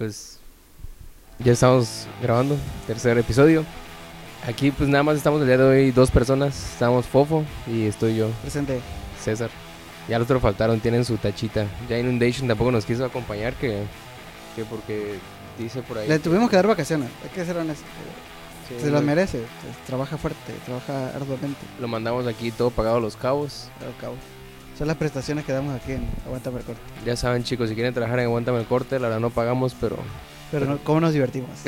pues ya estamos grabando, tercer episodio. Aquí pues nada más estamos el día de hoy dos personas, estamos Fofo y estoy yo, Presente. César. Ya los otros faltaron, tienen su tachita. Ya Inundation tampoco nos quiso acompañar, que, que porque dice por ahí. Le tuvimos que dar vacaciones, hay que ser honestos. Sí, Se lo- las merece, trabaja fuerte, trabaja arduamente. Lo mandamos aquí todo pagado a los cabos. Al cabo. Son las prestaciones que damos aquí en Aguanta el Corte. Ya saben chicos, si quieren trabajar en Aguántame el Corte, la verdad no pagamos, pero... Pero no, ¿cómo nos divertimos?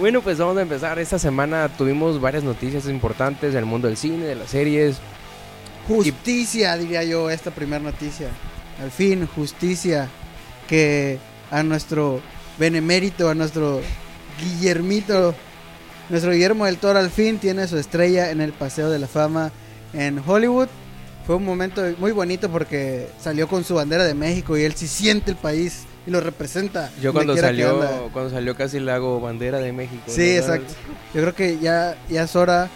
Bueno, pues vamos a empezar. Esta semana tuvimos varias noticias importantes del mundo del cine, de las series. Justicia, diría yo, esta primera noticia. Al fin, justicia. Que a nuestro benemérito, a nuestro Guillermito, nuestro Guillermo del Toro al fin tiene su estrella en el Paseo de la Fama en Hollywood. Fue un momento muy bonito porque salió con su bandera de México y él sí siente el país y lo representa. Yo cuando salió, cuando salió casi le hago bandera de México. Sí, exacto. Yo creo que ya, ya es hora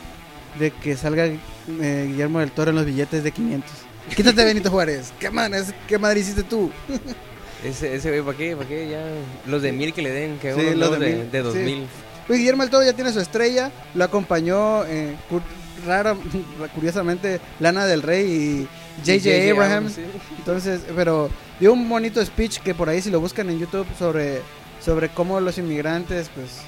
de que salga eh, Guillermo del Toro en los billetes de 500. Quítate Benito Juárez. ¿Qué, man, es- ¿Qué madre hiciste tú? Ese, ese güey, ¿para qué? ¿Para qué? Ya, los de mil que le den, que Sí, unos los de de, mil, de dos sí. mil. Pues Guillermo del Toro ya tiene su estrella. Lo acompañó, eh, cu- rara, curiosamente, Lana del Rey y J.J. Abraham. sí. Entonces, pero dio un bonito speech que por ahí si lo buscan en YouTube sobre, sobre cómo los inmigrantes pues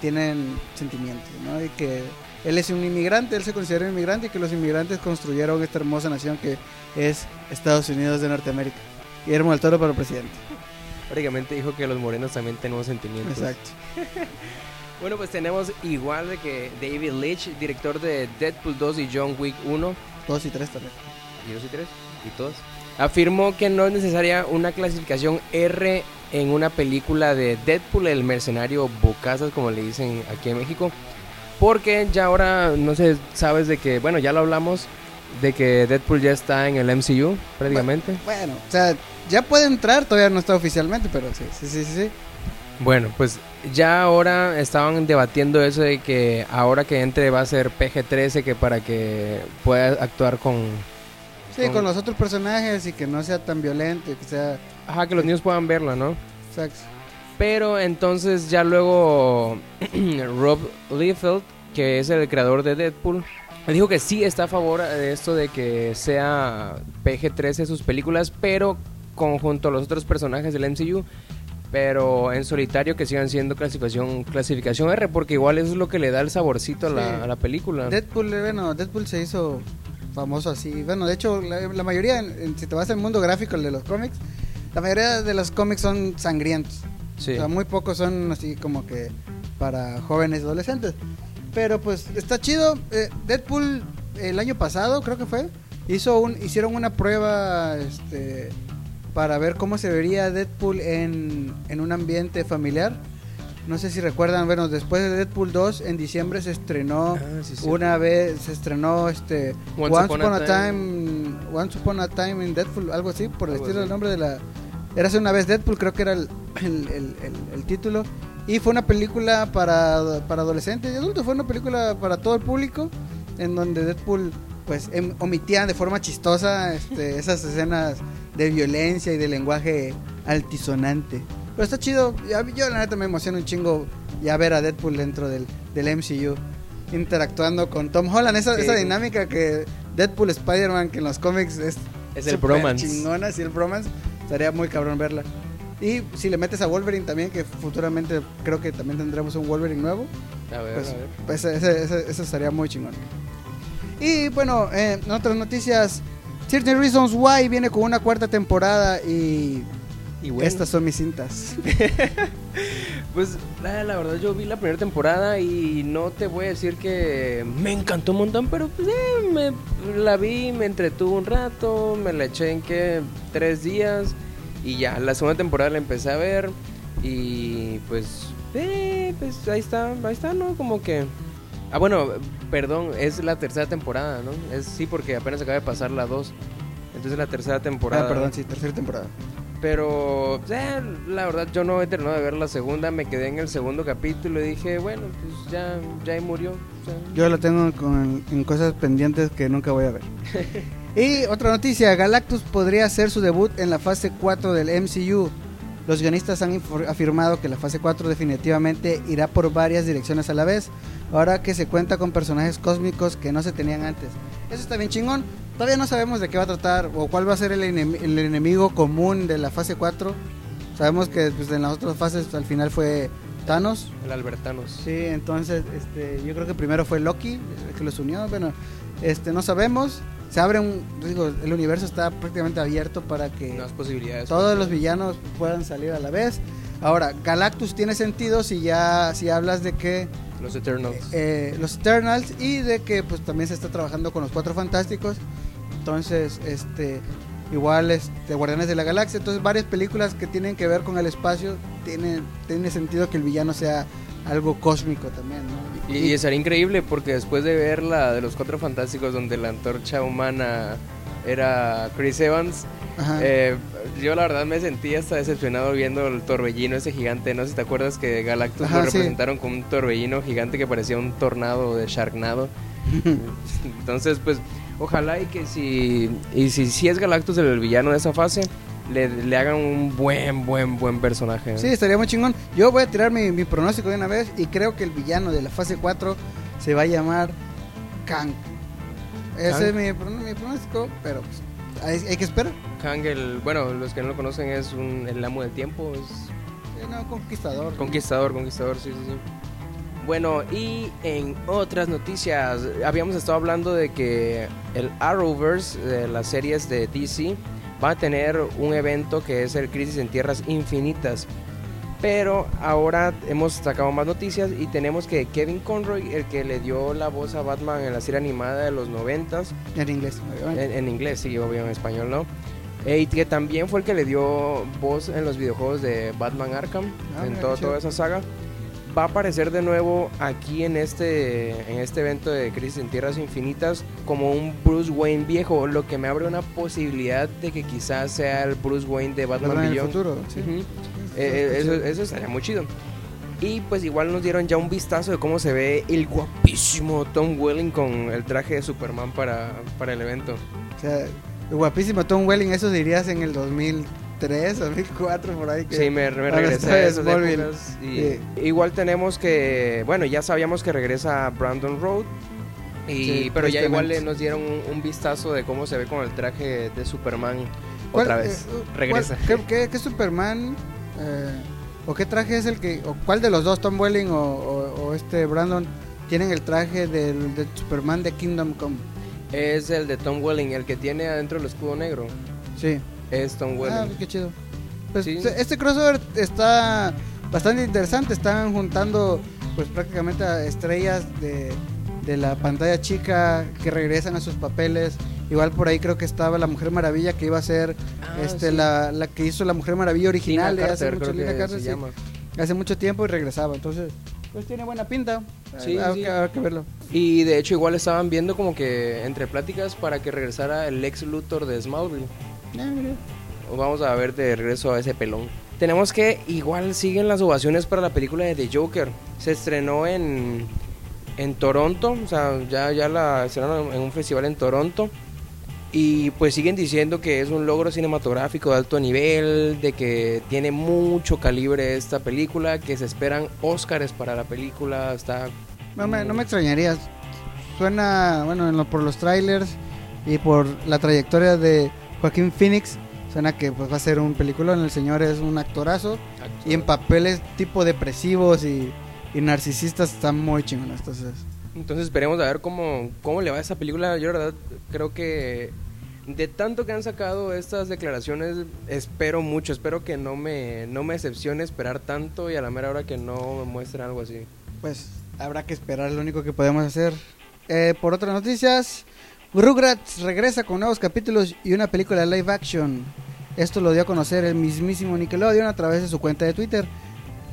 tienen sentimientos, ¿no? Y que él es un inmigrante, él se considera un inmigrante y que los inmigrantes construyeron esta hermosa nación que es Estados Unidos de Norteamérica. Guillermo del Toro para presidente. Prácticamente dijo que los morenos también tenemos sentimientos. Exacto. Bueno, pues tenemos igual de que David Leitch, director de Deadpool 2 y John Wick 1, Dos y tres también. y dos y tres, y todos, afirmó que no es necesaria una clasificación R en una película de Deadpool, el mercenario Bocazas, como le dicen aquí en México, porque ya ahora, no sé, sabes de que, bueno, ya lo hablamos, de que Deadpool ya está en el MCU, prácticamente. Bueno, o sea, ya puede entrar, todavía no está oficialmente, pero sí, sí, sí. sí. Bueno, pues ya ahora estaban debatiendo eso de que ahora que entre va a ser PG-13, que para que pueda actuar con... Sí, Con- con los otros personajes y que no sea tan violento, que sea... Ajá, que los niños puedan verla, ¿no? Exacto. Pero entonces ya luego Rob Liefeld, que es el creador de Deadpool, dijo que sí está a favor de esto de que sea PG-13 sus películas, pero conjunto a los otros personajes del MCU, pero en solitario que sigan siendo clasificación clasificación R, porque igual eso es lo que le da el saborcito a, la, a la película. Deadpool, eh, bueno, Deadpool se hizo famoso así. Bueno, de hecho, la, la mayoría, en- en- si te vas al mundo gráfico, el de los cómics, la mayoría de los cómics son sangrientos. Sí. O sea, muy pocos son así como que para jóvenes y adolescentes. Pero pues está chido. Eh, Deadpool el año pasado, creo que fue, hizo un, hicieron una prueba este, para ver cómo se vería Deadpool en, en un ambiente familiar. No sé si recuerdan, bueno, después de Deadpool 2, en diciembre se estrenó Ah, sí, sí. una vez, se estrenó este Once Once, Upon a a time, Once Upon a Time in Deadpool, algo así, por el Algo estilo del nombre de la... Era hace una vez Deadpool, creo que era el, el, el- el- el título. Y fue una película para, para adolescentes y adultos, fue una película para todo el público, en donde Deadpool pues em- omitía de forma chistosa este, esas escenas de violencia y de lenguaje altisonante. Pero está chido, yo la neta me emociona un chingo ya ver a Deadpool dentro del, del MCU interactuando con Tom Holland, esa, Sí. esa dinámica que Deadpool Spider-Man que en los cómics es, Es el bromance. chingona, sí, el bromance, estaría muy cabrón verla. Y si le metes a Wolverine también, que futuramente creo que también tendremos un Wolverine nuevo, A ver, pues, a ver. pues ese, ese- ese estaría muy chingón. Y bueno, eh, en otras noticias, Certain Reasons Why viene con una cuarta temporada y Y bueno. estas son mis cintas. Pues la, la verdad yo vi la primera temporada y no te voy a decir que me encantó un montón, pero pues eh, me, la vi, me entretuvo un rato, me la eché en que tres días y ya, la segunda temporada la empecé a ver y pues, eh, pues ahí está, ahí está, ¿no? Como que... Ah, bueno, perdón, es la tercera temporada, ¿no? Es sí, porque apenas acaba de pasar la dos. Entonces la tercera temporada. Ah, perdón, sí, tercera temporada. Pero eh, la verdad yo no he terminado de ver la segunda, me quedé en el segundo capítulo y dije, bueno, pues ya, ya ahí murió. o sea, Yo lo tengo con, en cosas pendientes que nunca voy a ver. y otra noticia, Galactus podría hacer su debut en la fase 4 del MCU. Los guionistas han afirmado que la fase 4 definitivamente irá por varias direcciones a la vez, ahora que se cuenta con personajes cósmicos que no se tenían antes. Eso está bien chingón. Todavía no sabemos de qué va a tratar o cuál va a ser el, enem- el enemigo común de la fase 4. Sabemos que pues, en las otras fases al final fue Thanos. El Albertanos. Sí, entonces este, yo creo que primero fue Loki el que los unió. Bueno, este, no sabemos. Se abre un, digo, el universo está prácticamente abierto para que Más posibilidades. todos los villanos puedan salir a la vez. Ahora, Galactus tiene sentido si ya si hablas de que Los Eternals. eh, los Eternals y de que pues también se está trabajando con los Cuatro Fantásticos. Entonces, este igual este Guardianes de la Galaxia, entonces varias películas que tienen que ver con el espacio tiene tiene sentido que el villano sea algo cósmico también, ¿no? Y, y sería increíble porque después de ver la de los Cuatro Fantásticos donde la antorcha humana era Chris Evans, eh, yo la verdad me sentí hasta decepcionado viendo el torbellino ese gigante. No sé si te acuerdas que Galactus Ajá, lo sí. representaron como un torbellino gigante que parecía un tornado de Sharknado. Entonces, pues, ojalá y que si, y si, si es Galactus el villano de esa fase, le, le hagan un buen, buen, buen personaje. Sí, estaría muy chingón. Yo voy a tirar mi, mi pronóstico de una vez y creo que el villano de la fase 4 se va a llamar Kang. Ese Kang. es mi, mi pronóstico, pero pues, hay, hay que esperar. Kang, el, bueno, los que no lo conocen es un, el amo del tiempo, es Eh, no, conquistador. Conquistador, conquistador, sí, sí, sí. Bueno, y en otras noticias, habíamos estado hablando de que el Arrowverse, de las series de DC, va a tener un evento que es el Crisis en Tierras Infinitas. Pero ahora hemos sacado más noticias y tenemos que Kevin Conroy, el que le dio la voz a Batman en la serie animada de los noventas, En inglés, obviamente. en, en inglés, sí, obvio, en español no. Eh, y que también fue el que le dio voz en los videojuegos de Batman Arkham, Ah, en todo- toda esa saga. Va a aparecer de nuevo aquí en este, en este evento de Crisis en Tierras Infinitas como un Bruce Wayne viejo, lo que me abre una posibilidad de que quizás sea el Bruce Wayne de Batman Batman en el Beyond. futuro, sí. Ujú. Eh, eso, eso estaría muy chido. Y pues igual nos dieron ya un vistazo de cómo se ve el guapísimo Tom Welling con el traje de Superman para, para el evento. O sea, el guapísimo Tom Welling, eso dirías en el 2003, 2004, por ahí. Que, Sí, me, regresé a esas Smallville. épocas y Sí. Igual tenemos que, bueno, ya sabíamos que regresa Brandon Road. Y, Sí, pero ya igual nos dieron un, un vistazo de cómo se ve con el traje de Superman ¿Cuál- otra vez. eh, regresa. ¿Qué, qué- qué Superman eh, o qué traje es el que, o cuál de los dos, Tom Welling o, o- o este Brandon, tienen el traje del, del Superman de Kingdom Come? Es el de Tom Welling, el que tiene adentro el escudo negro. Sí. Es Tom Ah, Welling. qué chido. Pues Sí. este crossover está bastante interesante. Están juntando pues prácticamente a estrellas de, de la pantalla chica que regresan a sus papeles. Igual por ahí creo que estaba la Mujer Maravilla que iba a ser Ah, este sí. la, la que hizo la Mujer Maravilla Tina original de hace Carter, mucho, Carter, sí, hace mucho tiempo y regresaba. Entonces, pues tiene buena pinta. Sí, Habrá sí. que- habrá que verlo. Y de hecho igual estaban viendo como que entre pláticas para que regresara el ex Luthor de Smallville. Mira. Vamos a ver de regreso a ese pelón. Tenemos que igual siguen las ovaciones para la película de The Joker. Se estrenó en, en Toronto, o sea, ya, ya la estrenaron en un festival en Toronto. Y pues siguen diciendo que es un logro cinematográfico de alto nivel, de que tiene mucho calibre esta película, que se esperan Óscares para la película. Está No me, no me extrañaría. Suena, bueno, en lo- por los trailers y por la trayectoria de Joaquín Phoenix, suena que pues va a ser un peliculón. El señor es un actorazo y en papeles tipo depresivos y, y narcisistas está muy chingón. Entonces, Entonces esperemos a ver cómo, cómo le va a esa película. Yo la verdad creo que de tanto que han sacado estas declaraciones, espero mucho. Espero que no me, no me decepcione esperar tanto y a la mera hora que no me muestren algo así. pues habrá que esperar, lo único que podemos hacer. Eh, por otras noticias, Rugrats regresa con nuevos capítulos y una película live action. Esto lo dio a conocer el mismísimo Nickelodeon a través de su cuenta de Twitter.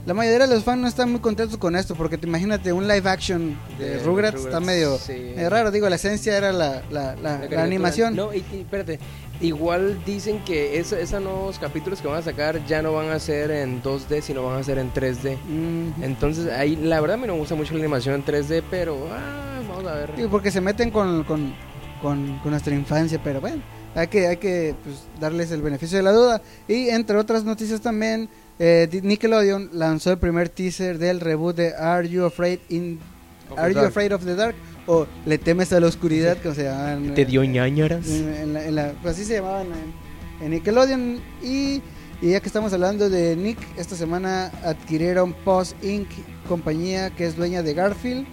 La mayoría de los fans no están muy contentos con esto porque te imagínate un live action de, De Rugrats, Rugrats, está medio, sí. medio raro. Digo, la esencia era la, la- la- la caricatura. animación. No, y, y espérate. Igual dicen que es- esos nuevos capítulos que van a sacar ya no van a ser en 2D, sino van a ser en 3D. Mm, Entonces, ahí la verdad me no me gusta mucho la animación en 3D, pero ah, vamos a ver. digo, porque se meten con, con, con- con nuestra infancia, pero bueno, hay que, hay que pues, darles el beneficio de la duda. Y entre otras noticias también, eh, Nickelodeon lanzó el primer teaser del reboot de Are You Afraid in Of Are the You. Afraid of the Dark o Le temes a la oscuridad, como se llamaban. ¿Te dio ñañaras? en, en la- en la- pues así se llamaban en, en Nickelodeon y, y ya que estamos hablando de Nick, esta semana adquirieron Post Inc. compañía que es dueña de Garfield.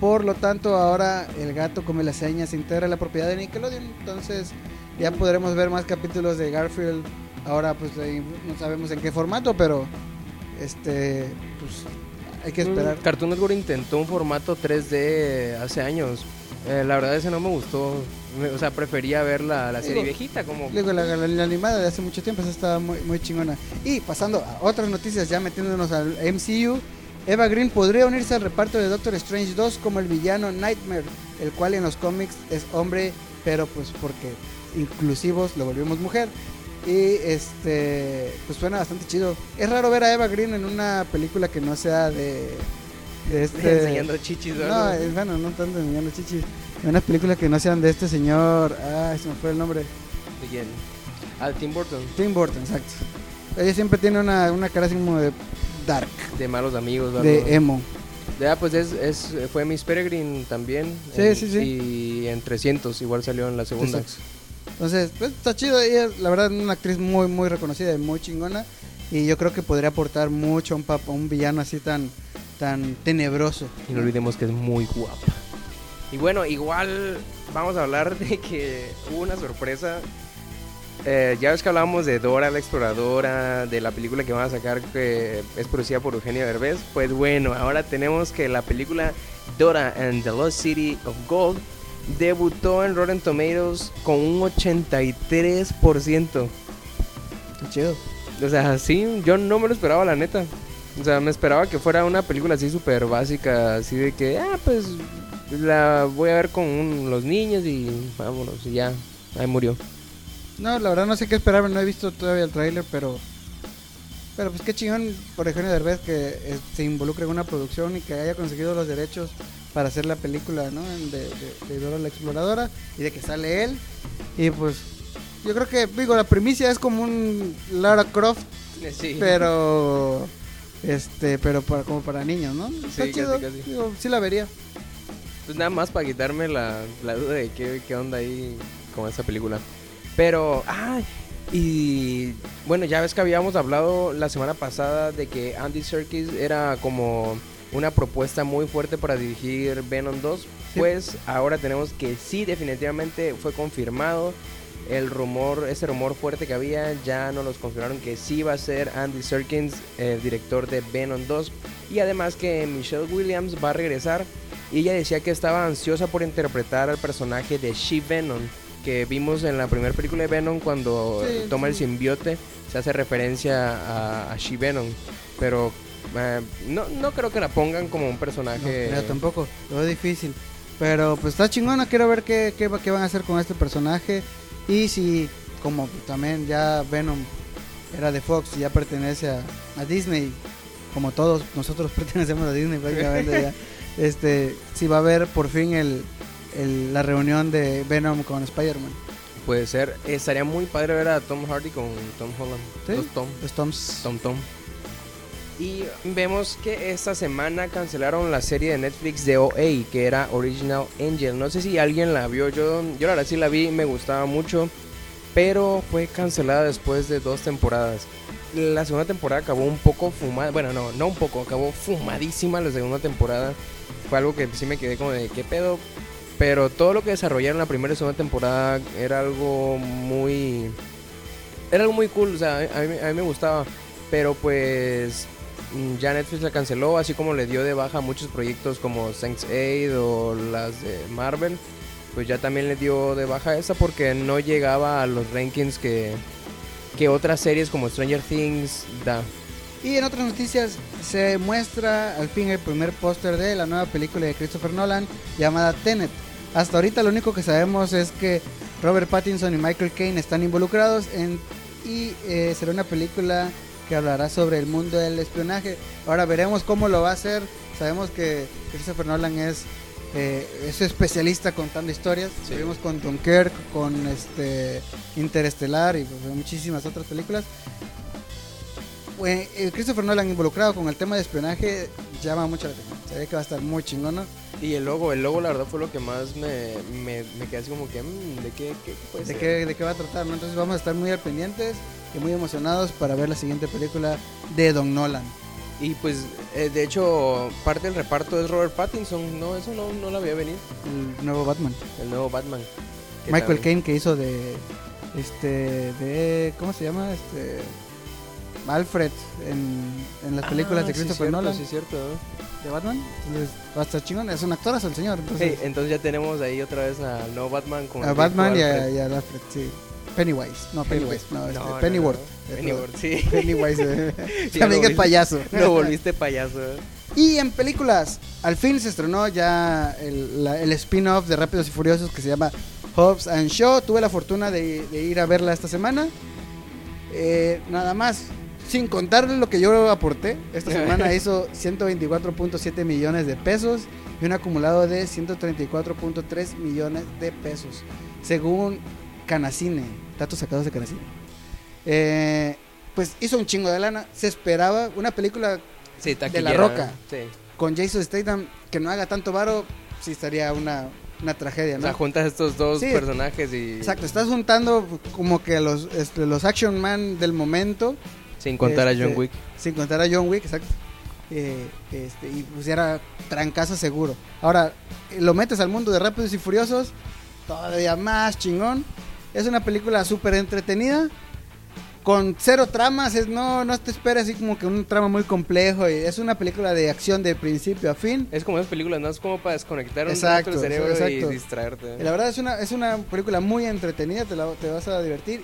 Por lo tanto, ahora el gato come las señas se integra a la propiedad de Nickelodeon. Entonces, ya podremos ver más capítulos de Garfield. Ahora, pues ahí no sabemos en qué formato, pero este, pues hay que esperar. Mm, Cartoon Network intentó un formato 3D hace años. Eh, la verdad ese no me gustó. O sea, prefería ver la, la serie Digo, viejita como... Digo, la, la- la animada de hace mucho tiempo, esa estaba muy, muy chingona. Y pasando a otras noticias, ya metiéndonos al MCU, Eva Green podría unirse al reparto de Doctor Strange 2 como el villano Nightmare, el cual en los cómics es hombre, pero pues porque inclusivos lo volvimos mujer. Y este, pues suena bastante chido. Es raro ver a Eva Green en una película que no sea de, de este. enseñando chichis. ¿no? No, bueno, no tanto enseñando chichis. En unas películas que no sean de este señor. Ah, se me fue el nombre. ¿De quién? Ah, Tim Burton. Tim Burton, exacto. Ella siempre tiene una, una cara así como de dark, De malos amigos. de emo. Ya, pues es, es, fue Miss Peregrine también. Sí, en- sí, sí. Y en 300 igual salió en la segunda. Exacto. Entonces, pues está chido. Ella, la verdad, es una actriz muy, muy reconocida y muy chingona. Y yo creo que podría aportar mucho a un, pap- a un villano así tan, tan tenebroso. Y no olvidemos que es muy guapa. Y bueno, igual vamos a hablar de que hubo una sorpresa. Eh, ya ves que hablábamos de Dora la Exploradora, de la película que van a sacar que es producida por Eugenio Derbez. Pues bueno, ahora tenemos que la película Dora and the Lost City of Gold debutó en Rotten Tomatoes con un 83%. Qué chido. O sea, sí, yo no me lo esperaba, la neta. O sea, me esperaba que fuera una película así súper básica, así de que, ah, pues la voy a ver con los niños y vámonos, y ya, ahí murió. No, la verdad no sé qué esperar. No he visto todavía el tráiler, pero... Pero pues qué chingón por Eugenio Derbez que eh, se involucre en una producción y que haya conseguido los derechos para hacer la película, ¿no? De, de, de Dora la Exploradora y de que sale él. Y pues yo creo que, digo, la primicia es como un Lara Croft, Sí. pero este, pero para, como para niños, ¿no? Está casi, chido. casi. Digo, sí la vería. Pues nada más para quitarme la, la duda de qué, qué onda ahí con esa película. Pero, ah, y bueno, ya ves que habíamos hablado la semana pasada de que Andy Serkis era como una propuesta muy fuerte para dirigir Venom 2. Pues ahora tenemos que sí, definitivamente fue confirmado. El rumor, ese rumor fuerte que había, ya nos los confirmaron que sí va a ser Andy Serkins, el director de Venom 2. Y además que Michelle Williams va a regresar y ella decía que estaba ansiosa por interpretar al personaje de She-Venom que vimos en la primera película de Venom cuando Sí, toma el sí. simbiote, se hace referencia a, a She-Venom. Pero eh, no, no creo que la pongan como un No, personaje. yo tampoco, lo veo difícil. Pero pues está chingona, quiero ver qué, qué, qué van a hacer con este personaje. Y si, como también ya Venom era de Fox y ya pertenece a, a Disney, como todos nosotros pertenecemos a Disney prácticamente ya, este, si va a haber por fin el, el- la reunión de Venom con Spider-Man. Puede ser. Estaría muy padre ver a Tom Hardy con Tom Holland. Sí. Los Tom. Los Toms. Tom Tom. Y vemos que esta semana cancelaron la serie de Netflix de OA, que era Original Angel. No sé si alguien la vio, yo, yo la verdad sí la vi, me gustaba mucho, pero fue cancelada después de dos temporadas. La segunda temporada acabó un poco fumada, bueno, no, no un poco, acabó fumadísima la segunda temporada. Fue algo que sí me quedé como de qué pedo. Pero todo lo que desarrollaron en la primera y segunda temporada era algo muy... Era algo muy cool, o sea, a mí, a mí me gustaba. Pero pues mm, ya Netflix la canceló, así como le dio de baja muchos proyectos como Saints Aid o las de Marvel. Pues ya también le dio de baja esa porque no llegaba a los rankings que, que otras series como Stranger Things da. Y en otras noticias se muestra al fin el primer póster de la nueva película de Christopher Nolan llamada Tenet. Hasta ahorita lo único que sabemos es que Robert Pattinson y Michael Caine están involucrados en, y eh, será una película que hablará sobre el mundo del espionaje. Ahora veremos cómo lo va a hacer. Sabemos que Christopher Nolan es, eh, es especialista contando historias. Sí. Lo vimos con Dunkirk, con este Interestelar y pues, muchísimas otras películas. eh, Christopher Nolan involucrado con el tema de espionaje llama mucho la atención. Se ve que va a estar muy chingón, ¿no? Y el logo, el logo la verdad fue lo que más me, me, me quedé así como que, mm, ¿de qué, qué puede de ser? qué, de qué va a tratar, ¿no? Entonces vamos a estar muy al pendientes y muy emocionados para ver la siguiente película de Don Nolan. Y pues, eh, de hecho, parte del reparto es Robert Pattinson, no, eso no, no la había venido, El nuevo Batman. el nuevo Batman. Michael Caine que hizo de este de ¿cómo se llama? Este Alfred en, en las películas Ah, de sí, Christopher cierto, Nolan Sí, cierto. de Batman. Entonces va a estar chingón, es un actorazo el señor. Entonces, Sí, entonces ya tenemos ahí otra vez al nuevo Batman con a Batman y a, Alfred. y Alfred, sí. Pennywise, no Pennywise, no, este, No, Pennyworth. no. Pennyworth, sí. Pennywise, eh. Sí, también lo es payaso. Lo volviste payaso. ¿eh? Y en películas, al fin se estrenó ya el, el spin-off de Rápidos y Furiosos que se llama Hobbs and Shaw. Tuve la fortuna de, de ir a verla esta semana. Eh, nada más, sin contarle lo que yo aporté, esta semana hizo 124.7 millones de pesos y un acumulado de 134.3 millones de pesos, según Canacine, datos sacados de Canacine. Eh, pues hizo un chingo de lana, se esperaba una película Sí, De La Roca. Sí. con Jason Statham que no haga tanto varo, sí estaría una, una tragedia, O ¿no? sea, juntas estos dos Sí. personajes y Exacto, estás juntando como que los, este, los action man del momento, sin contar a Este, John Wick. sin contar a John Wick, exacto. Eh, este, y pues era trancazo seguro. Ahora, eh, lo metes al mundo de Rápidos y Furiosos, todavía más chingón. Es una película súper entretenida, con cero tramas, es, no, no te esperes así como que un trama muy complejo. es una película de acción de principio a fin. Es como esas películas, ¿no? Es como para desconectar un Exacto, cerebro exacto. y distraerte. La verdad es una, es una película muy entretenida, te, la- te vas a divertir.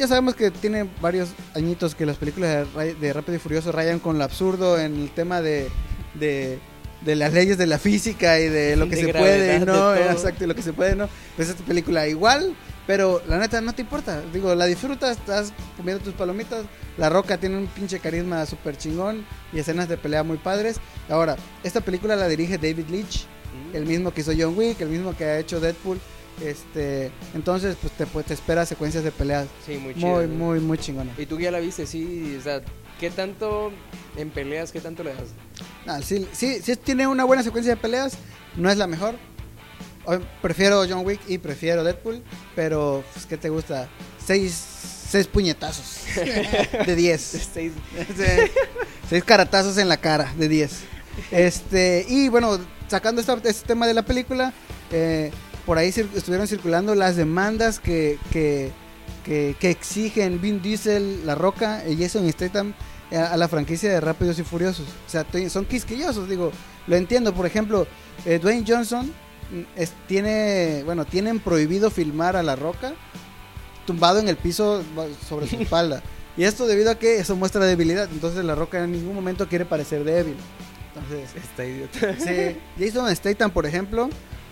Ya sabemos que tiene varios añitos que las películas de, Rápido y Furioso rayan con lo absurdo en el tema de, de, de las leyes de la física y de lo que De se puede y no, exacto, y lo que se puede no. Pues esta película igual, pero la neta no te importa. Digo, la disfrutas, estás comiendo tus palomitas. La Roca tiene un pinche carisma súper chingón y escenas de pelea muy padres. Ahora, esta película la dirige David Leitch Mm. el mismo que hizo John Wick, el mismo que ha hecho Deadpool. Este, entonces pues te, pues, te espera secuencias de peleas Sí, muy chido. muy, muy, muy chingona. Y tú ya la viste, sí, o sea, ¿qué tanto en peleas, qué tanto le das? Ah, sí, sí, sí tiene una buena secuencia de peleas, no es la mejor. Prefiero John Wick y prefiero Deadpool, pero pues, ¿qué te gusta? Seis, seis puñetazos de 10. Seis- caratazos en la cara de 10. Este, y bueno, sacando esta- este tema de la película, eh, por ahí cir- estuvieron circulando las demandas que, que, que, que exigen Vin Diesel, La Roca y Jason Statham a, a la franquicia de Rápidos y Furiosos. O sea, son quisquillosos, digo, lo entiendo. Por ejemplo, eh, Dwayne Johnson mm, es- tiene, bueno, tienen prohibido filmar a La Roca tumbado en el piso sobre su espalda. Y esto debido a que eso muestra debilidad. Entonces La Roca en ningún momento quiere parecer débil. Entonces, Está idiota. sí. Jason Statham, por ejemplo,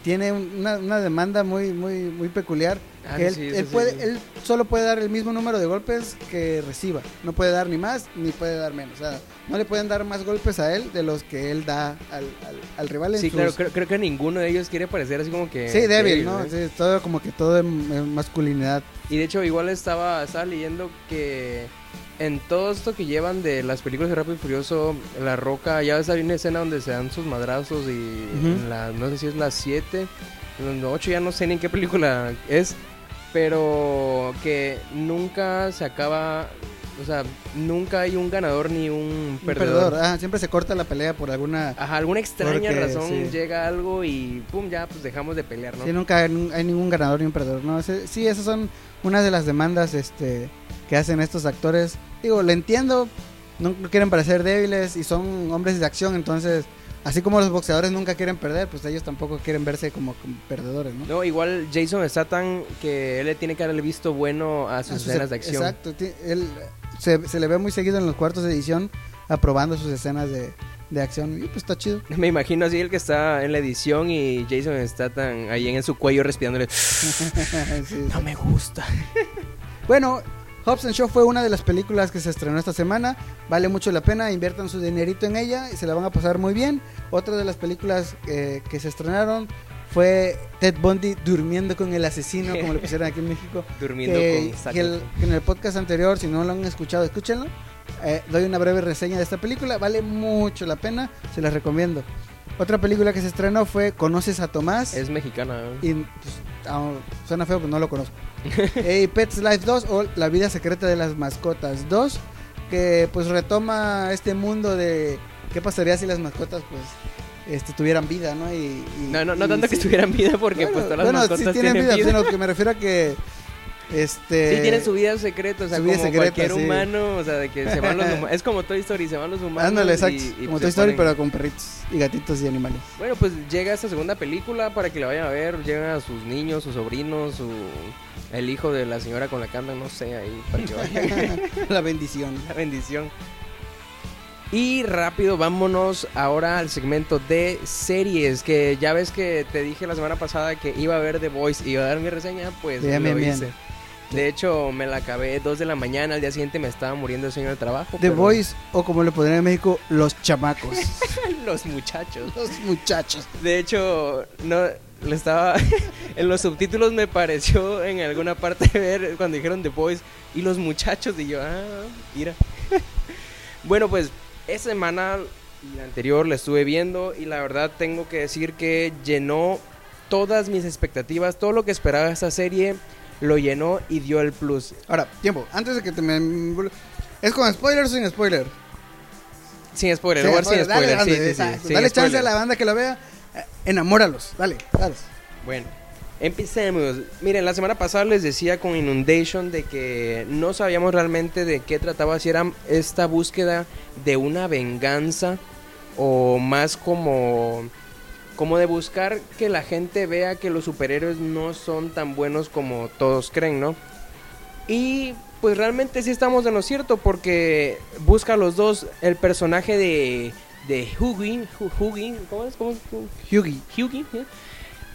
tiene un- una, una demanda muy, muy, muy peculiar. Ah, que él, sí, él puede, sí. él solo puede dar el mismo número de golpes que reciba. No puede dar ni más ni puede dar menos. O sea, no le pueden dar más golpes a él de los que él da al, al, al rival. en Sí, sus- claro, creo, creo que ninguno de ellos quiere parecer así como que... Sí, débil, ¿no? ¿eh? Sí, todo como que todo en, en masculinidad. Y de hecho, igual estaba, estaba leyendo que en todo esto que llevan de las películas de Rápido y Furioso, La Roca, ya ves, hay una escena donde se dan sus madrazos y en la, no sé si es la 7, la 8, ya no sé ni en qué película es, pero que nunca se acaba, o sea, nunca hay un ganador ni un Un perdedor. perdedor. Ah, siempre se corta la pelea por alguna... Ajá, alguna extraña Porque, razón sí. llega algo y pum, ya pues dejamos de pelear, ¿no? Sí, nunca hay, hay ningún ganador ni un perdedor. ¿no? Sí, esas son una de las demandas este, que hacen estos actores. Digo, lo entiendo, no, quieren parecer débiles y son hombres de acción, entonces, así como los boxeadores nunca quieren perder, pues ellos tampoco quieren verse como, como perdedores, ¿no? No, igual Jason Statham que él le tiene que dar el visto bueno a sus A sus escenas e- de acción. Exacto, él se, se le ve muy seguido en los cuartos de edición aprobando sus escenas de, de acción y pues está chido. Me imagino así el que está en la edición y Jason Statham ahí en su cuello respirándole. Sí, No me gusta. Bueno, Hobbs and Shaw fue una de las películas que se estrenó esta semana. Vale mucho la pena, inviertan su dinerito en ella y se la van a pasar muy bien. Otra de las películas eh, que se estrenaron fue Ted Bundy durmiendo con el asesino, como le pusieron aquí en México. Durmiendo que, con que el- que en el podcast anterior, si no lo han escuchado, escúchenlo. eh, doy una breve reseña de esta película. Vale mucho la pena, se las recomiendo. Otra película que se estrenó fue Conoces a Tomás. Es mexicana. ¿eh? Y, pues, ah, suena feo, pero no lo conozco. Eh, Pets Life 2 o La vida secreta de las mascotas 2, que pues retoma este mundo de qué pasaría si las mascotas pues este, tuvieran vida, ¿no? Y, y- No, no, no y tanto que tuvieran vida porque bueno, pues todas las bueno, mascotas sí tienen, vida, vida. sino que me refiero a que este Sí, tienen su vida secreta, o sea, su vida como secreta, cualquier sí. humano, o sea, de que se van los humanos. Es como Toy Story, se van los humanos. Ándale, exacto, y, como pues, Toy Story, ponen- pero con perritos y gatitos y animales. Bueno, pues llega esta segunda película para que la vayan a ver. Llegan a sus niños, sus sobrinos, su... el hijo de la señora con la andan, no sé, ahí para que vayan. La bendición. La bendición. Y rápido, vámonos ahora al segmento de series. Que ya ves que te dije la semana pasada que iba a ver The Voice y iba a dar mi reseña, pues Bien, lo bien, bien. De hecho, me la acabé 2 de la mañana. Al día siguiente me estaba muriendo el sueño de trabajo. The pero- Boys, o como le podrían en México, los chamacos. Los muchachos. los muchachos. De hecho, no le estaba en los subtítulos me pareció en alguna parte ver cuando dijeron The Boys y los muchachos y yo, ah, mira. bueno, pues esa semana y la anterior la estuve viendo y la verdad tengo que decir que llenó todas mis expectativas, todo lo que esperaba esta serie lo llenó y dio el plus. Ahora, tiempo, antes de que te me... ¿Es con spoiler o sin spoiler? Sin spoiler, lugar sin spoiler, dale, sí, dale, sí, sí, exacto. sin Dale chance a la banda que lo vea. eh, enamóralos, dale, dale. Bueno, empecemos. Miren, la semana pasada les decía con Inundation de que no sabíamos realmente de qué trataba, si era esta búsqueda de una venganza o más como como de buscar que la gente vea que los superhéroes no son tan buenos como todos creen, ¿no? Y pues realmente sí estamos en lo cierto porque busca a los dos el personaje de de Hugin, Hu- Hugin, ¿cómo es? ¿Cómo es? Hughie. Hughie, ¿eh?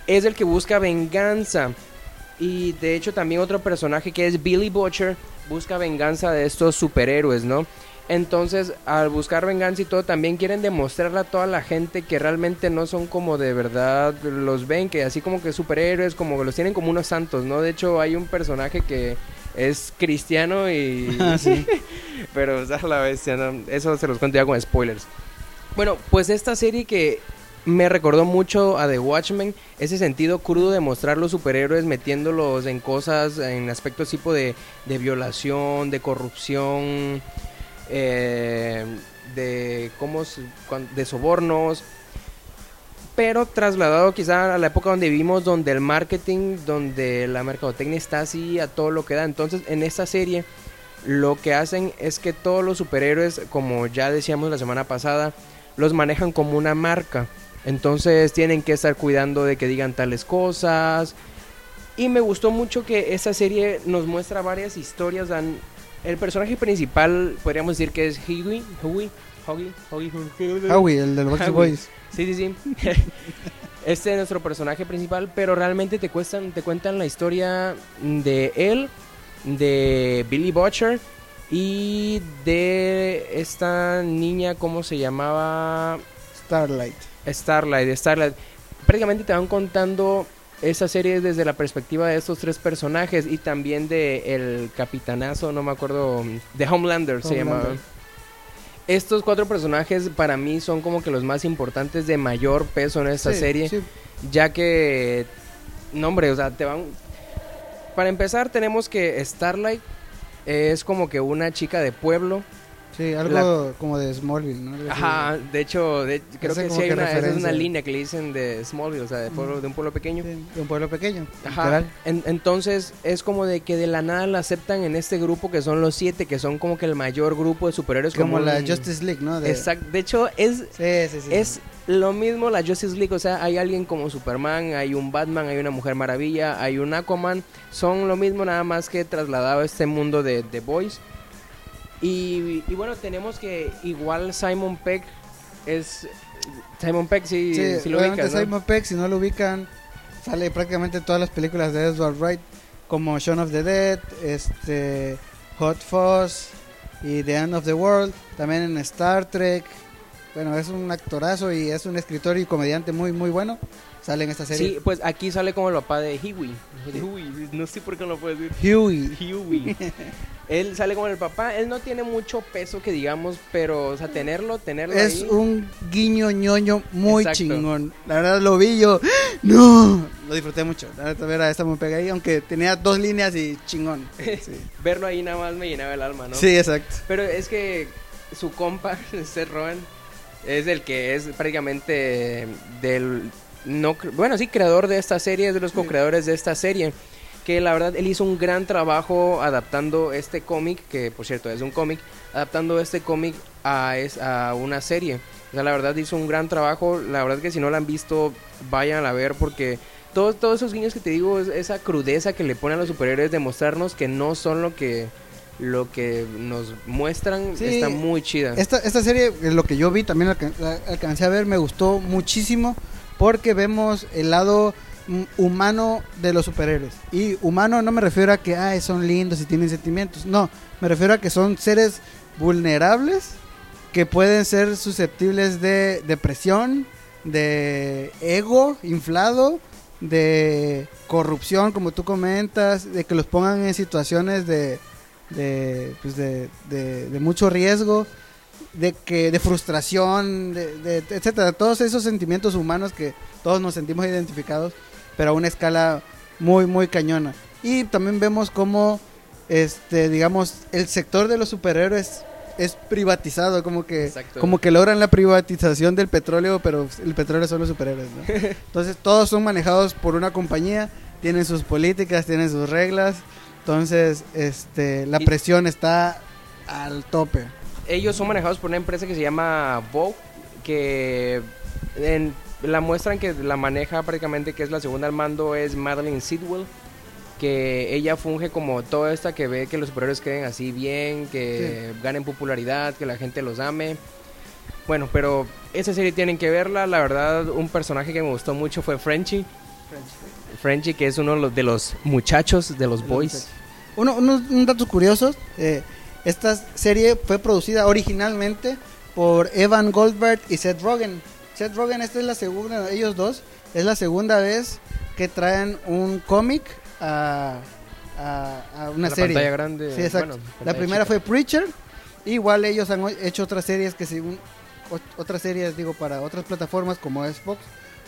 es el que busca venganza. Y de hecho también otro personaje que es Billy Butcher busca venganza de estos superhéroes, ¿no? Entonces, al buscar venganza y todo, también quieren demostrarle a toda la gente que realmente no son como de verdad los ven, que así como que superhéroes, como que los tienen como unos santos, ¿no? De hecho, hay un personaje que es cristiano y... Ah, sí. Pero o sea, la bestia, ¿no? eso se los cuento ya con spoilers. Bueno, pues esta serie que me recordó mucho a The Watchmen, ese sentido crudo de mostrar los superhéroes metiéndolos en cosas, en aspectos tipo de, de violación, de corrupción, eh, de cómo de sobornos, pero trasladado quizá a la época donde vivimos, donde el marketing, donde la mercadotecnia está así a todo lo que da. Entonces, en esta serie lo que hacen es que todos los superhéroes, como ya decíamos la semana pasada, los manejan como una marca. Entonces tienen que estar cuidando de que digan tales cosas. Y me gustó mucho que esta serie nos muestra varias historias. dan- El personaje principal podríamos decir que es Hughie. Hughie. Hughie. Hughie. Howie, el del Backstreet Howie. Boys. Sí, sí, sí. este es nuestro personaje principal, pero realmente te, cuestan, te cuentan la historia de él, de Billy Butcher y de esta niña, ¿cómo se llamaba? Starlight. Starlight, Starlight. Prácticamente te van contando esa serie desde la perspectiva de estos tres personajes y también de el capitanazo, no me acuerdo, de Homelander, se llamaba. Estos cuatro personajes para mí son como que los más importantes de mayor peso en esta Sí, serie, sí. ya que, no hombre, o sea, te van... Para empezar tenemos que Starlight es como que una chica de pueblo, Sí, algo como de Smallville, ¿no? Ajá, de hecho, de- creo que sí hay que una, es una línea que le dicen de Smallville, o sea, de, pueblo, de un pueblo pequeño. Sí, de un pueblo pequeño. Ajá. En- entonces es como de que de la nada la aceptan en este grupo que son los siete, que son como que el mayor grupo de superhéroes. Como la un- Justice League, ¿no? De... Exacto. De hecho, es, sí. es lo mismo la Justice League. O sea, hay alguien como Superman, hay un Batman, hay una Mujer Maravilla, hay un Aquaman. Son lo mismo, nada más que trasladado a este mundo de The Boys. Y, y bueno, tenemos que igual Simon Peck es. Simon Peck, sí, Sí, sí lo ubicas, ¿no? Simon Peck, si no lo ubican, sale prácticamente en todas las películas de Edward Wright, como Shaun of the Dead, este, Hot Fuzz y The End of the World, también en Star Trek. Bueno, es un actorazo y es un escritor y comediante muy, muy bueno. Sale en esta serie. Sí, pues aquí sale como el papá de Huey. Huey, no sé por qué no lo puedo decir. Huey. Huey. él sale como el papá. Él no tiene mucho peso que digamos, pero, o sea, tenerlo, tenerlo Es ahí. un guiño ñoño muy Exacto. chingón. La verdad lo vi yo. ¡No! Lo disfruté mucho. La verdad, ver a esta me pegué ahí, aunque tenía dos líneas y chingón. Sí, Verlo ahí nada más me llenaba el alma, ¿no? Sí, exacto. Pero es que su compa, Seth Rogen, es el que es prácticamente del... No, bueno, sí, creador de esta serie, es de los co-creadores de esta serie. Que la verdad él hizo un gran trabajo adaptando este cómic, que por cierto es un cómic, adaptando este cómic a, es- a una serie. O sea, la verdad hizo un gran trabajo. La verdad que si no la han visto, vayan a ver porque todos, todos esos guiños que te digo, es- esa crudeza que le ponen a los superhéroes de mostrarnos que no son lo que lo que nos muestran Sí, está muy chida. Esta, esta serie, eh, lo que yo vi, también la alcancé a ver, me gustó muchísimo porque vemos el lado mm, humano de los superhéroes. Y humano no me refiero a que ay, son lindos y tienen sentimientos. No, me refiero a que son seres vulnerables que pueden ser susceptibles de depresión, de ego inflado, de corrupción, como tú comentas, de que los pongan en situaciones de, de, pues de mucho riesgo, de que de frustración, de, de- etcétera, todos esos sentimientos humanos que todos nos sentimos identificados, pero a una escala muy muy cañona. Y también vemos cómo este digamos el sector de los superhéroes es privatizado, como que Exacto. como que logran la privatización del petróleo, pero el petróleo son los superhéroes, ¿no? Entonces todos son manejados por una compañía, tienen sus políticas, tienen sus reglas. Entonces, este, la presión está al tope. Ellos son manejados por una empresa que se llama Vogue, que en- la muestran que la maneja prácticamente, que es la segunda al mando, es Madeline Sidwell, que ella funge como toda esta que ve que los superhéroes queden así bien, que ganen popularidad, que la gente los ame. Bueno, pero esa serie tienen que verla, la verdad un personaje que me gustó mucho fue Frenchie. Frenchie, que es uno de los, de los muchachos de los boys. Uno, unos, unos datos curiosos. eh, esta serie fue producida originalmente por Evan Goldberg y Seth Rogen. Seth Rogen, esta es la segunda, ellos dos, es la segunda vez que traen un cómic a, a- a una La serie. pantalla grande. Sí, exacto. bueno, la primera chica. fue Preacher. Igual ellos han hecho otras series que según ot- otras series digo para otras plataformas como Xbox,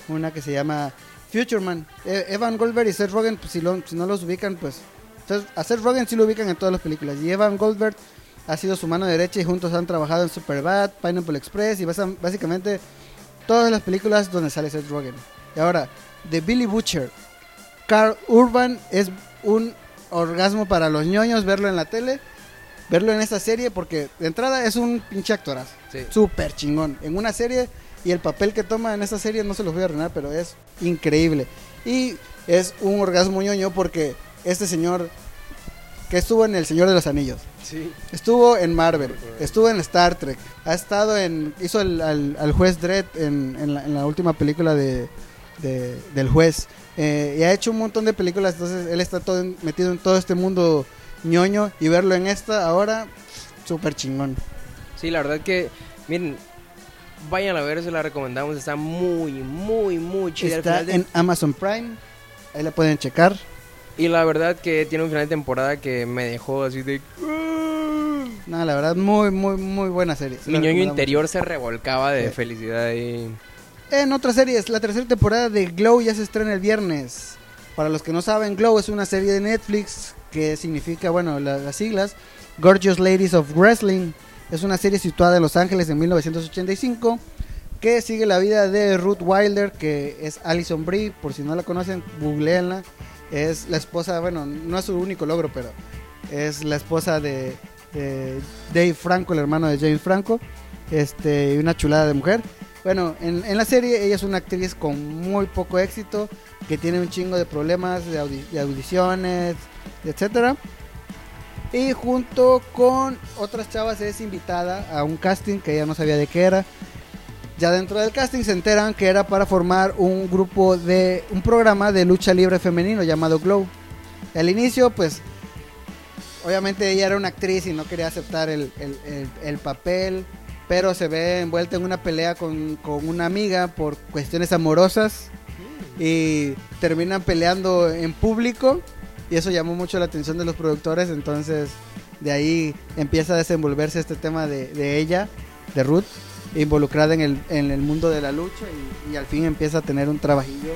una que se llama Future Man. E- Evan Goldberg y Seth Rogen, pues, si, lo- si no los ubican, pues Seth- a Seth Rogen sí lo ubican en todas las películas. Y Evan Goldberg ha sido su mano derecha y juntos han trabajado en Superbad, Pineapple Express y basa- básicamente todas las películas donde sale Seth Rogen. Y ahora, de Billy Butcher, Carl Urban es un orgasmo para los ñoños verlo en la tele, verlo en esta serie, porque de entrada es un pinche actorazo, Sí. súper chingón. En una serie y el papel que toma en esta serie no se los voy a arruinar, pero es increíble. Y es un orgasmo ñoño porque este señor que estuvo en El Señor de los Anillos, Sí. Estuvo en Marvel, estuvo en Star Trek, ha estado en. hizo el- al, al juez Dredd en, en la, en la última película de, de- del juez. eh, y ha hecho un montón de películas, entonces él está todo metido en todo este mundo ñoño y verlo en esta ahora, súper chingón. Sí, la verdad que, miren, vayan a ver, se la recomendamos, está muy, muy, muy chida. Está de- en Amazon Prime, ahí la pueden checar. Y la verdad que tiene un final de temporada que me dejó así de... No, la verdad, muy, muy, muy buena serie. se Mi ñoño interior se revolcaba de Sí. felicidad y... En otras series, la tercera temporada de Glow ya se estrena el viernes. Para los que no saben, Glow es una serie de Netflix que significa, bueno, la- las siglas, Gorgeous Ladies of Wrestling. Es una serie situada en Los Ángeles en 1985 que sigue la vida de Ruth Wilder, que es Alison Brie, por si no la conocen, googleenla. Es la esposa, bueno, no es su único logro, pero es la esposa de, Dave Franco, el hermano de James Franco. Este, una chulada de mujer. Bueno, en, en la serie ella es una actriz con muy poco éxito, que tiene un chingo de problemas de, de audiciones, etcétera. Y junto con otras chavas es invitada a un casting que ella no sabía de qué era. Ya dentro del casting se enteran que era para formar un grupo de un programa de lucha libre femenino llamado Glow. Al inicio, pues, obviamente ella era una actriz y no quería aceptar el, el- el- el papel, pero se ve envuelta en una pelea con, con una amiga por cuestiones amorosas y terminan peleando en público y eso llamó mucho la atención de los productores, entonces de ahí empieza a desenvolverse este tema de, de ella, de Ruth, involucrada en el, en el mundo de la lucha y, y al fin empieza a tener un trabajillo.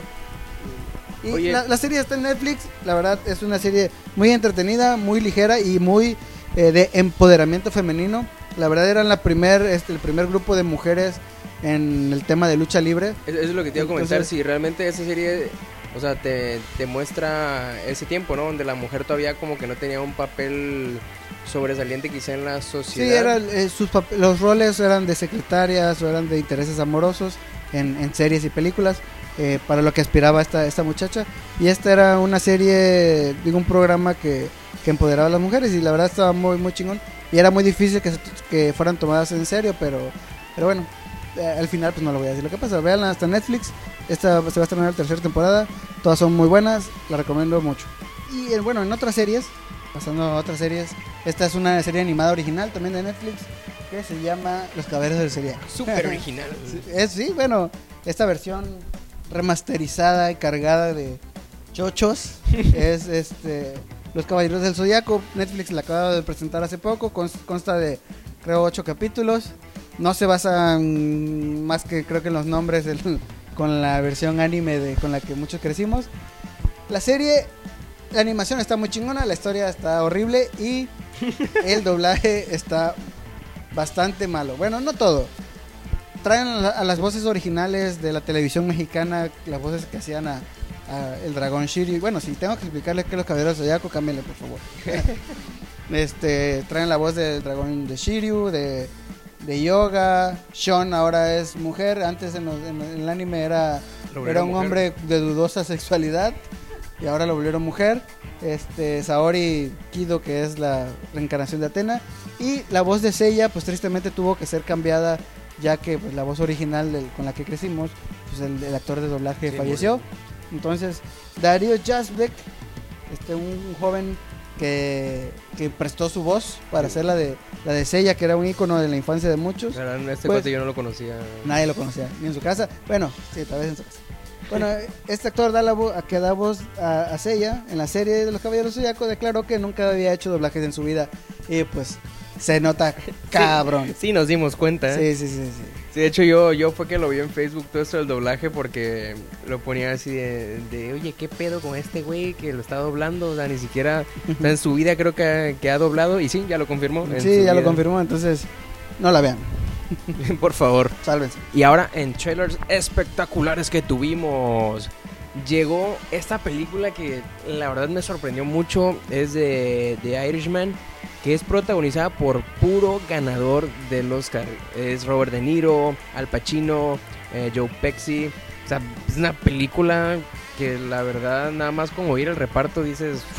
Y Oye. la, la serie está en Netflix, la verdad es una serie muy entretenida, muy ligera y muy eh, de empoderamiento femenino. La verdad eran la primer, este, el primer grupo de mujeres en el tema de lucha libre. Es- Eso es lo que te iba a comentar, si realmente esa serie, o sea, te, te muestra ese tiempo, ¿no? Donde la mujer todavía como que no tenía un papel sobresaliente quizá en la Sí, sociedad. era, eh, sus los roles eran de secretarias o eran de intereses amorosos en, en series y películas, eh, para lo que aspiraba esta, esta muchacha. Y esta era una serie, digo, un programa que, que empoderaba a las mujeres y la verdad estaba muy, muy chingón. Y era muy difícil que, que fueran tomadas en serio, pero, pero bueno, eh, al final pues no lo voy a decir lo que pasa. Veanla hasta Netflix, esta se va a estrenar la tercera temporada, todas son muy buenas, la recomiendo mucho. Y eh, bueno, en otras series, pasando a otras series, esta es una serie animada original también de Netflix que se llama Los Caballeros del Zodiaco. Súper original. Es, sí, bueno, esta versión remasterizada y cargada de chochos es este Los Caballeros del Zodiaco. Netflix la acaba de presentar hace poco, cons- consta de creo ocho capítulos. No se basan más que creo que en los nombres del- con la versión anime de con la que muchos crecimos. La serie, la animación está muy chingona, la historia está horrible y el doblaje está bastante malo. Bueno, no todo. Traen a, la- a las voces originales de la televisión mexicana, las voces que hacían a, a el dragón Shiryu. Bueno, si tengo que explicarles que los caballeros de Zodiaco, cámbienle por favor. este, traen la voz del dragón de Shiryu, de, de Yoga. Sean ahora es mujer. Antes en, los- en el anime era, era un mujer. hombre de dudosa sexualidad y ahora lo volvieron mujer. Este, Saori Kido, que es la reencarnación de Atena. Y la voz de Seiya, pues tristemente tuvo que ser cambiada, ya que pues, la voz original del- con la que crecimos, pues el, el actor de doblaje Sí, falleció. Entonces, Darío Jasbeck, este, un joven que, que prestó su voz para hacer la de, la de Seiya, que era un icono de la infancia de muchos. La Este Pues- cuate yo no lo conocía. Nadie lo conocía, ni en su casa. Bueno, sí, tal vez en su casa. Bueno, este actor da la vo- a que da voz a, a en la serie de los Caballeros Zodiaco declaró que nunca había hecho doblajes en su vida y pues se nota cabrón. Sí, nos dimos cuenta. ¿eh? Sí, sí, sí, sí. Sí, de hecho yo, yo fue que lo vi en Facebook todo esto del doblaje porque lo ponía así de, de, oye, ¿qué pedo con este güey que lo está doblando? O sea, ni siquiera o sea, en su vida creo que, que ha doblado y sí, ya lo confirmó. Sí, ya lo confirmó, entonces no la vean, Por favor. sálvense. Y ahora en trailers espectaculares que tuvimos. Llegó esta película que la verdad me sorprendió mucho. Es de, de Irishman. Que es protagonizada por puro ganador del Oscar. Es Robert De Niro, Al Pacino, eh, Joe. O sea, es una película que la verdad nada más con oír el reparto dices...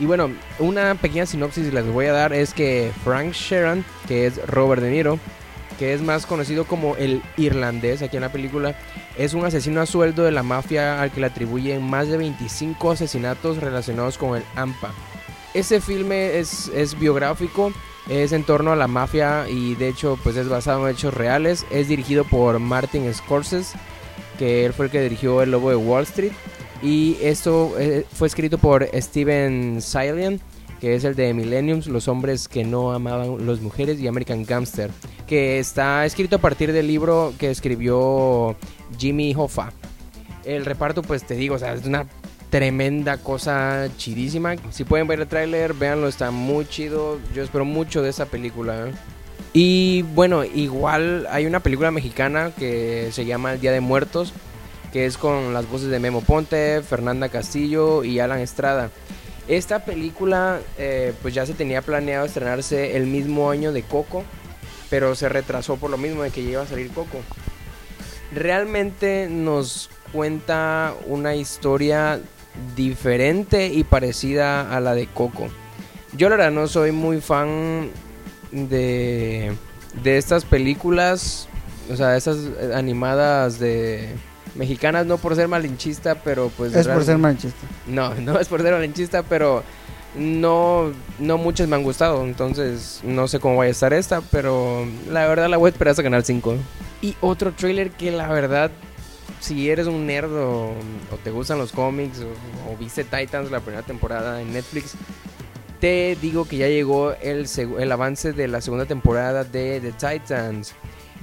Y bueno, una pequeña sinopsis les voy a dar es que Frank Sheeran, que es Robert De Niro, que es más conocido como el irlandés aquí en la película, es un asesino a sueldo de la mafia al que le atribuyen más de 25 asesinatos relacionados con el AMPA. Ese filme es, es biográfico, es en torno a la mafia y de hecho pues es basado en hechos reales. Es dirigido por Martin Scorsese, que él fue el que dirigió El Lobo de Wall Street. Y esto eh, fue escrito por Steven Salian, que es el de Millenniums, Los hombres que no amaban las mujeres y American Gangster, que está escrito a partir del libro que escribió Jimmy Hoffa. El reparto, pues te digo, es una tremenda cosa chidísima. Si pueden ver el tráiler, véanlo, está muy chido. Yo espero mucho de esa película. Y bueno, igual hay una película mexicana que se llama El Día de Muertos, que es con las voces de Memo Ponte, Fernanda Castillo y Alan Estrada. Esta película eh, pues ya se tenía planeado estrenarse el mismo año de Coco, pero se retrasó por lo mismo de que ya iba a salir Coco. Realmente nos cuenta una historia diferente y parecida a la de Coco. Yo la verdad no soy muy fan de, de estas películas, o sea, de estas animadas de mexicanas, no por ser malinchista, pero pues... Es por ser manchista. no, no es por ser malinchista, pero no, no muchas me han gustado. Entonces, no sé cómo vaya a estar esta, pero la verdad la voy a esperar hasta Canal 5. Y otro trailer que la verdad si eres un nerd o, o te gustan los cómics o, o viste Titans la primera temporada en Netflix, te digo que ya llegó el, seg- el avance de la segunda temporada de The Titans,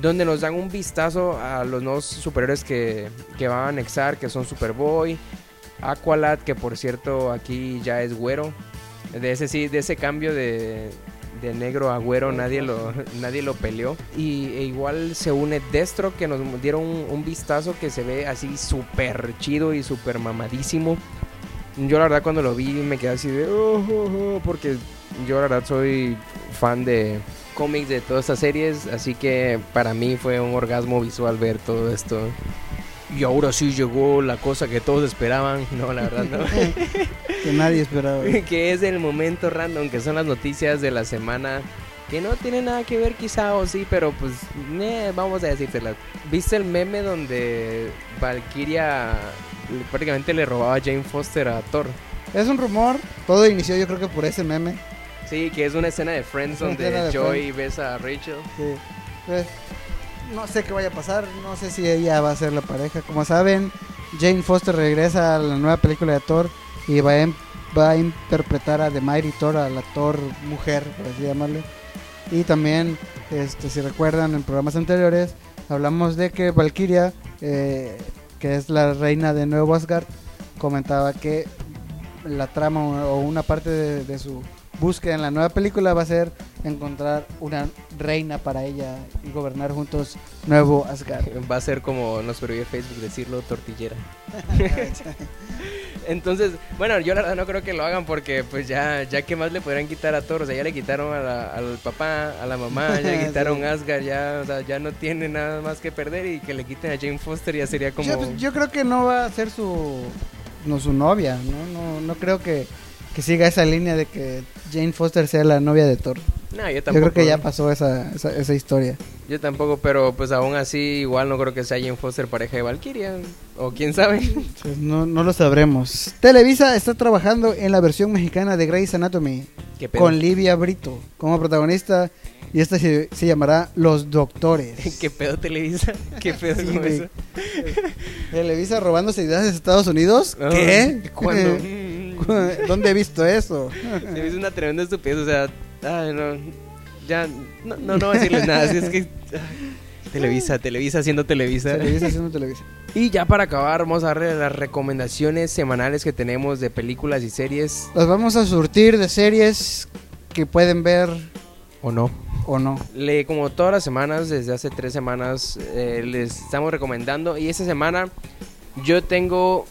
donde nos dan un vistazo a los nuevos superhéroes que, que van a anexar, que son Superboy, Aqualad, que por cierto aquí ya es güero. De ese sí, de ese cambio de, de negro a güero nadie lo, nadie lo peleó. Y e igual se une Destro, que nos dieron un, vistazo que se ve así súper chido y súper mamadísimo. Yo la verdad cuando lo vi me quedé así de... "Oh, oh, oh", porque yo la verdad soy fan de cómics de todas estas series. Así que para mí fue un orgasmo visual ver todo esto. Y ahora sí llegó la cosa que todos esperaban. No, la verdad no. Que nadie esperaba. que es el momento random, que son las noticias de la semana. Que no tiene nada que ver quizá o sí, pero pues eh, vamos a decírtela. ¿Viste el meme donde Valkyria prácticamente le robaba a Jane Foster a Thor? Es un rumor, todo inició yo creo que por ese meme. Sí, que es una escena de Friends una donde Joy besa a Rachel. que, pues, no sé qué vaya a pasar, no sé si ella va a ser la pareja. Como saben, Jane Foster regresa a la nueva película de Thor y va a, em- va a interpretar a The Mighty Thor, a la Thor mujer, por así llamarle. Y también, este, si recuerdan en programas anteriores, hablamos de que Valkyria, eh, que es la reina de Nuevo Asgard, comentaba que la trama o una parte de, de su búsqueda en la nueva película va a ser encontrar una reina para ella y gobernar juntos Nuevo Asgard. Va a ser como nos prohíbe Facebook decirlo, tortillera. Entonces, bueno, yo la verdad no creo que lo hagan porque pues ya, ya que más le podrían quitar a Thor, o sea, ya le quitaron a la- al papá, a la mamá, ya le quitaron Sí. Asgard, ya, o sea, ya no tiene nada más que perder y que le quiten a Jane Foster ya sería como... Yo, yo creo que no va a ser su no su novia, ¿no? No, no creo que, que siga esa línea de que Jane Foster sea la novia de Thor. No, yo Yo tampoco. creo que ya pasó esa, esa, esa historia. Yo tampoco, pero pues aún así igual no creo que sea Jane Foster pareja de Valkyria, o quién sabe. Pues no, no lo sabremos. Televisa está trabajando en la versión mexicana de Grey's Anatomy ¿Qué pedo? con Livia Brito como protagonista y esta se, se llamará Los Doctores. ¿Qué pedo Televisa? ¿Qué pedo Sí, con eso? Televisa robándose ideas de Estados Unidos. ¿Qué? ¿Cuándo? ¿Dónde he visto eso? Se me hizo una tremenda estupidez, o sea, ay, no, ya, no, no, no voy a decirles nada, así es que... ay, Televisa, Televisa haciendo Televisa. Televisa haciendo Televisa. Y ya para acabar, vamos a darle las recomendaciones semanales que tenemos de películas y series, Los vamos a surtir de series que pueden ver ¿o no? o no. Le, como todas las semanas, desde hace tres semanas, eh, les estamos recomendando. Y esta semana yo tengo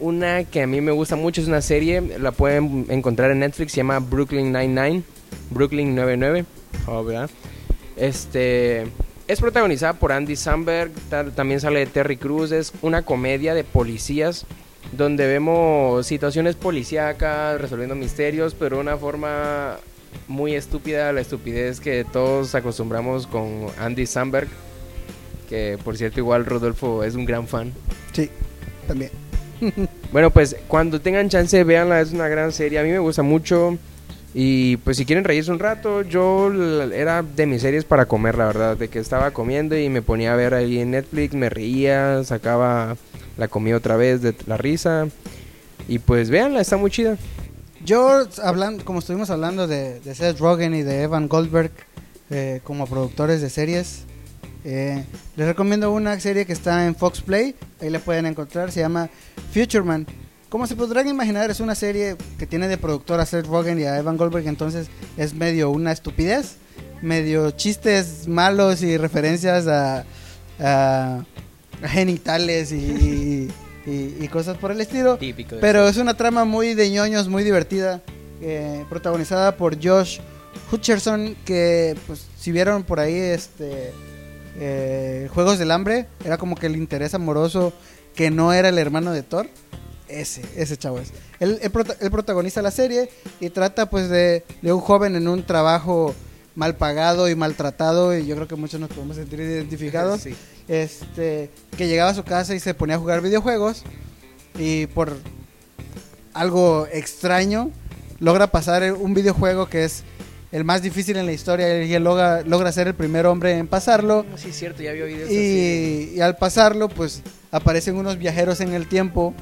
una que a mí me gusta mucho, es una serie, la pueden encontrar en Netflix, se llama Brooklyn Nine-Nine, Brooklyn 99, oh, ¿verdad? Este, es protagonizada por Andy Samberg, tal- también sale de Terry Crews, es una comedia de policías donde vemos situaciones policíacas, resolviendo misterios, pero de una forma muy estúpida, la estupidez que todos acostumbramos con Andy Samberg, que por cierto igual Rodolfo es un gran fan. Sí, también. Bueno, pues cuando tengan chance, véanla, es una gran serie, a mí me gusta mucho. Y pues si quieren reírse un rato, yo era de mis series para comer, la verdad, de que estaba comiendo y me ponía a ver ahí en Netflix, me reía, sacaba la comida otra vez de la risa. Y pues véanla, está muy chida. Yo, hablando, como estuvimos hablando de, de Seth Rogen y de Evan Goldberg eh, como productores de series, eh, les recomiendo una serie que está en Fox Play, ahí la pueden encontrar, se llama Futureman. Como se podrán imaginar, es una serie que tiene de productor a Seth Rogen y a Evan Goldberg, entonces es medio una estupidez, medio chistes malos y referencias a, a- a genitales y, y- cosas por el estilo. Típico. Pero es una trama muy de ñoños, muy divertida, eh, protagonizada por Josh Hutcherson, que pues si vieron por ahí este eh, Juegos del Hambre, era como que el interés amoroso que no era el hermano de Thor. Ese, ese chavo es. Él, él él protagoniza la serie y trata pues de, de un joven en un trabajo mal pagado y maltratado y yo creo que muchos nos podemos sentir identificados Sí. este que llegaba a su casa y se ponía a jugar videojuegos y por algo extraño logra pasar un videojuego que es el más difícil en la historia y él logra, logra ser el primer hombre en pasarlo Sí, es cierto, ya había oído eso. sí. y, y al pasarlo pues aparecen unos viajeros en el tiempo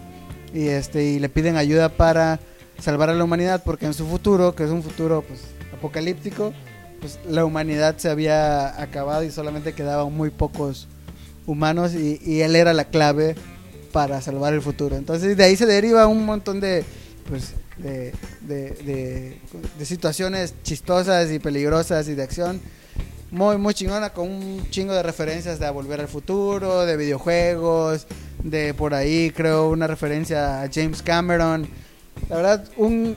y este y le piden ayuda para salvar a la humanidad porque en su futuro, que es un futuro pues apocalíptico, pues la humanidad se había acabado y solamente quedaban muy pocos humanos y, y él era la clave para salvar el futuro. Entonces de ahí se deriva un montón de pues de, de, de- de situaciones chistosas y peligrosas y de acción muy muy chingona con un chingo de referencias de a volver al futuro, de videojuegos, de por ahí creo una referencia a James Cameron. La verdad, un-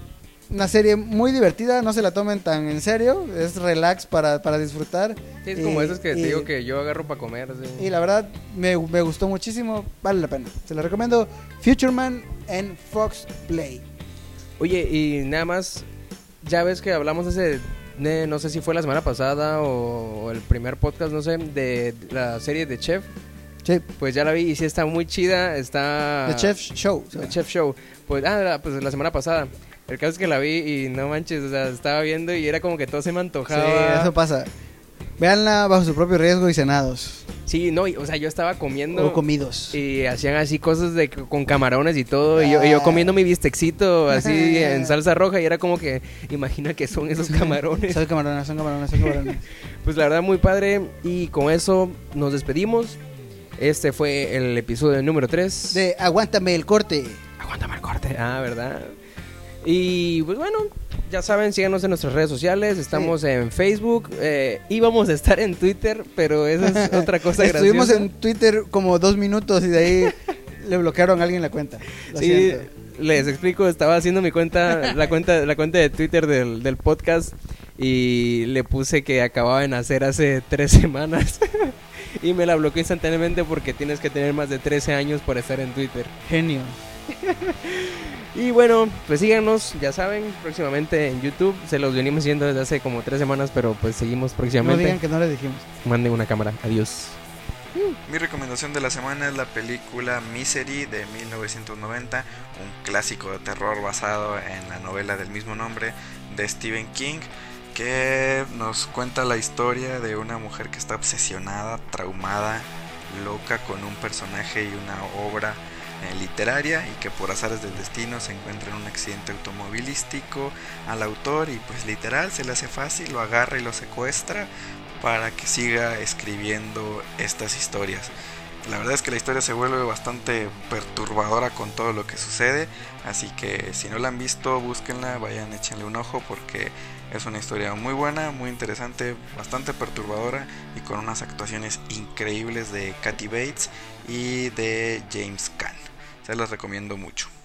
una serie muy divertida, no se la tomen tan en serio, es relax para, para disfrutar. Sí, es como Y- esos que te y- digo que yo agarro para comer. así. y la verdad me, me gustó muchísimo, vale la pena. Se la recomiendo Futureman en Fox Play. Oye, y nada más, ya ves que hablamos ese, ne- no sé si fue la semana pasada o, o el primer podcast, no sé, de la serie de Chef. Sí, Pues ya la vi y sí está muy chida, está... The Chef Show. The Chef Show. Pues, ah, la- pues la semana pasada. El caso es que la vi y no manches, o sea, estaba viendo y era como que todo se me Sí, antojaba. eso pasa. Véanla bajo su propio riesgo y cenados. Sí, no, y, o sea, yo estaba comiendo... O comidos. Y hacían así cosas de con camarones y todo. Y yo, y yo Ah. comiendo mi bistecito así en salsa roja. Y era como que, imagina que son esos camarones. Son camarones, son camarones, son camarones. Pues la verdad, muy padre. Y con eso nos despedimos. Este fue el episodio número 3. De Aguántame el corte. Aguántame el corte. Ah, ¿verdad? Y pues bueno, ya saben, síganos en nuestras redes sociales. Estamos en Facebook. Eh, íbamos a estar en Twitter, pero eso es otra cosa Estuvimos graciosa. en Twitter como dos minutos y de ahí le bloquearon a alguien la cuenta. Lo Sí, siento. les explico, estaba haciendo mi cuenta, la cuenta, la cuenta de Twitter del, del podcast y le puse que acababa de nacer hace tres semanas y me la bloqueó instantáneamente porque tienes que tener más de 13 años para estar en Twitter. Genio. Y bueno, pues síganos, ya saben, próximamente en YouTube, se los venimos haciendo desde hace como tres semanas, pero pues seguimos No próximamente. digan que no les dijimos. Manden una cámara, adiós. Mi recomendación de la semana es la película Misery de 1990, un clásico de terror basado en la novela del mismo nombre de Stephen King, que nos cuenta la historia de una mujer que está obsesionada, traumada, loca con un personaje y una obra eh, literaria y que por azares del destino se encuentra en un accidente automovilístico al autor y pues literal se le hace fácil, lo agarra y lo secuestra para que siga escribiendo estas historias. La verdad es que la historia se vuelve bastante perturbadora con todo lo que sucede, así que si no la han visto, búsquenla, vayan, échenle un ojo porque es una historia muy buena, muy interesante, bastante perturbadora y con unas actuaciones increíbles de Kathy Bates y de James Caan. Se las recomiendo mucho.